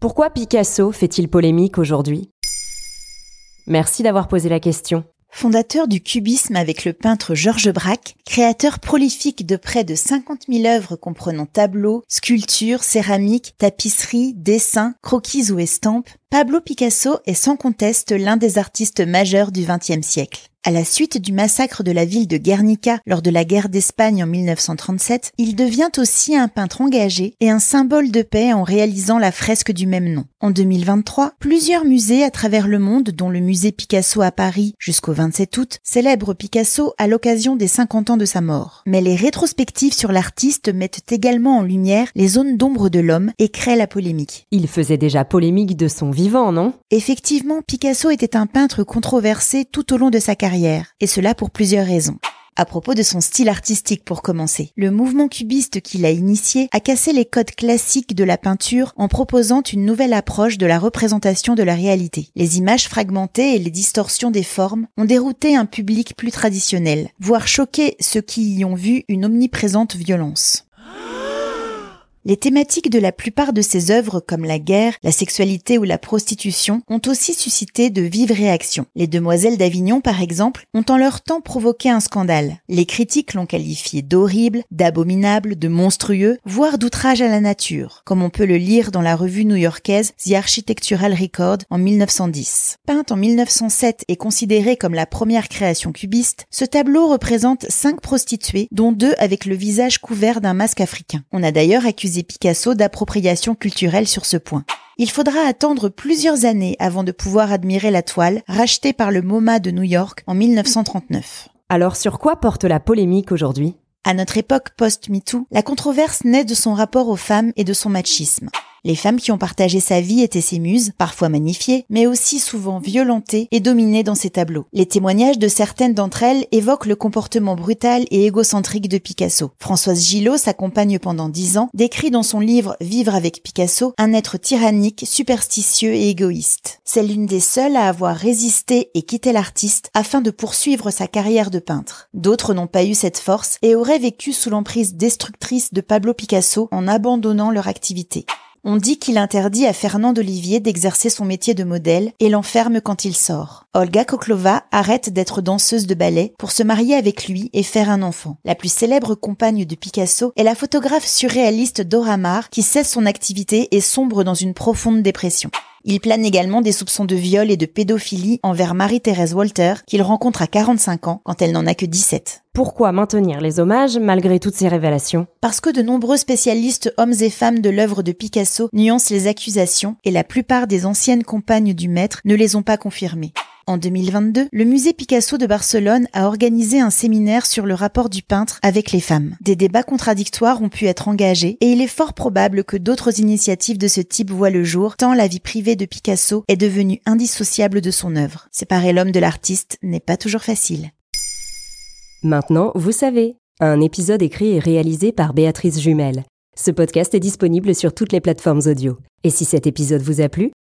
Pourquoi Picasso fait-il polémique aujourd'hui? Merci d'avoir posé la question. Fondateur du cubisme avec le peintre Georges Braque, créateur prolifique de près de 50 000 œuvres comprenant tableaux, sculptures, céramiques, tapisseries, dessins, croquis ou estampes, Pablo Picasso est sans conteste l'un des artistes majeurs du XXe siècle. À la suite du massacre de la ville de Guernica lors de la guerre d'Espagne en 1937, il devient aussi un peintre engagé et un symbole de paix en réalisant la fresque du même nom. En 2023, plusieurs musées à travers le monde, dont le musée Picasso à Paris jusqu'au 27 août, célèbrent Picasso à l'occasion des 50 ans de sa mort. Mais les rétrospectives sur l'artiste mettent également en lumière les zones d'ombre de l'homme et créent la polémique. Il faisait déjà polémique de son vivant, non? Effectivement, Picasso était un peintre controversé tout au long de sa carrière, et cela pour plusieurs raisons. À propos de son style artistique pour commencer, le mouvement cubiste qu'il a initié a cassé les codes classiques de la peinture en proposant une nouvelle approche de la représentation de la réalité. Les images fragmentées et les distorsions des formes ont dérouté un public plus traditionnel, voire choqué ceux qui y ont vu une omniprésente violence. Les thématiques de la plupart de ses œuvres, comme la guerre, la sexualité ou la prostitution, ont aussi suscité de vives réactions. Les Demoiselles d'Avignon, par exemple, ont en leur temps provoqué un scandale. Les critiques l'ont qualifié d'horrible, d'abominable, de monstrueux, voire d'outrage à la nature, comme on peut le lire dans la revue new-yorkaise The Architectural Record en 1910. Peinte en 1907 et considéré comme la première création cubiste, ce tableau représente cinq prostituées, dont deux avec le visage couvert d'un masque africain. On a d'ailleurs accusé Picasso d'appropriation culturelle sur ce point. Il faudra attendre plusieurs années avant de pouvoir admirer la toile, rachetée par le MoMA de New York en 1939. Alors sur quoi porte la polémique aujourd'hui? À notre époque post-MeToo, la controverse naît de son rapport aux femmes et de son machisme. Les femmes qui ont partagé sa vie étaient ses muses, parfois magnifiées, mais aussi souvent violentées et dominées dans ses tableaux. Les témoignages de certaines d'entre elles évoquent le comportement brutal et égocentrique de Picasso. Françoise Gillot, sa compagne pendant dix ans, décrit dans son livre Vivre avec Picasso un être tyrannique, superstitieux et égoïste. C'est l'une des seules à avoir résisté et quitté l'artiste afin de poursuivre sa carrière de peintre. D'autres n'ont pas eu cette force et auraient vécu sous l'emprise destructrice de Pablo Picasso en abandonnant leur activité. On dit qu'il interdit à Fernand d'Olivier d'exercer son métier de modèle et l'enferme quand il sort. Olga Koklova arrête d'être danseuse de ballet pour se marier avec lui et faire un enfant. La plus célèbre compagne de Picasso est la photographe surréaliste Dora Maar qui cesse son activité et sombre dans une profonde dépression. Il plane également des soupçons de viol et de pédophilie envers Marie-Thérèse Walter, qu'il rencontre à 45 ans quand elle n'en a que 17. Pourquoi maintenir les hommages malgré toutes ces révélations? Parce que de nombreux spécialistes hommes et femmes de l'œuvre de Picasso nuancent les accusations et la plupart des anciennes compagnes du maître ne les ont pas confirmées. En 2022, le musée Picasso de Barcelone a organisé un séminaire sur le rapport du peintre avec les femmes. Des débats contradictoires ont pu être engagés et il est fort probable que d'autres initiatives de ce type voient le jour tant la vie privée de Picasso est devenue indissociable de son œuvre. Séparer l'homme de l'artiste n'est pas toujours facile. Maintenant, vous savez. Un épisode écrit et réalisé par Béatrice Jumel. Ce podcast est disponible sur toutes les plateformes audio. Et si cet épisode vous a plu,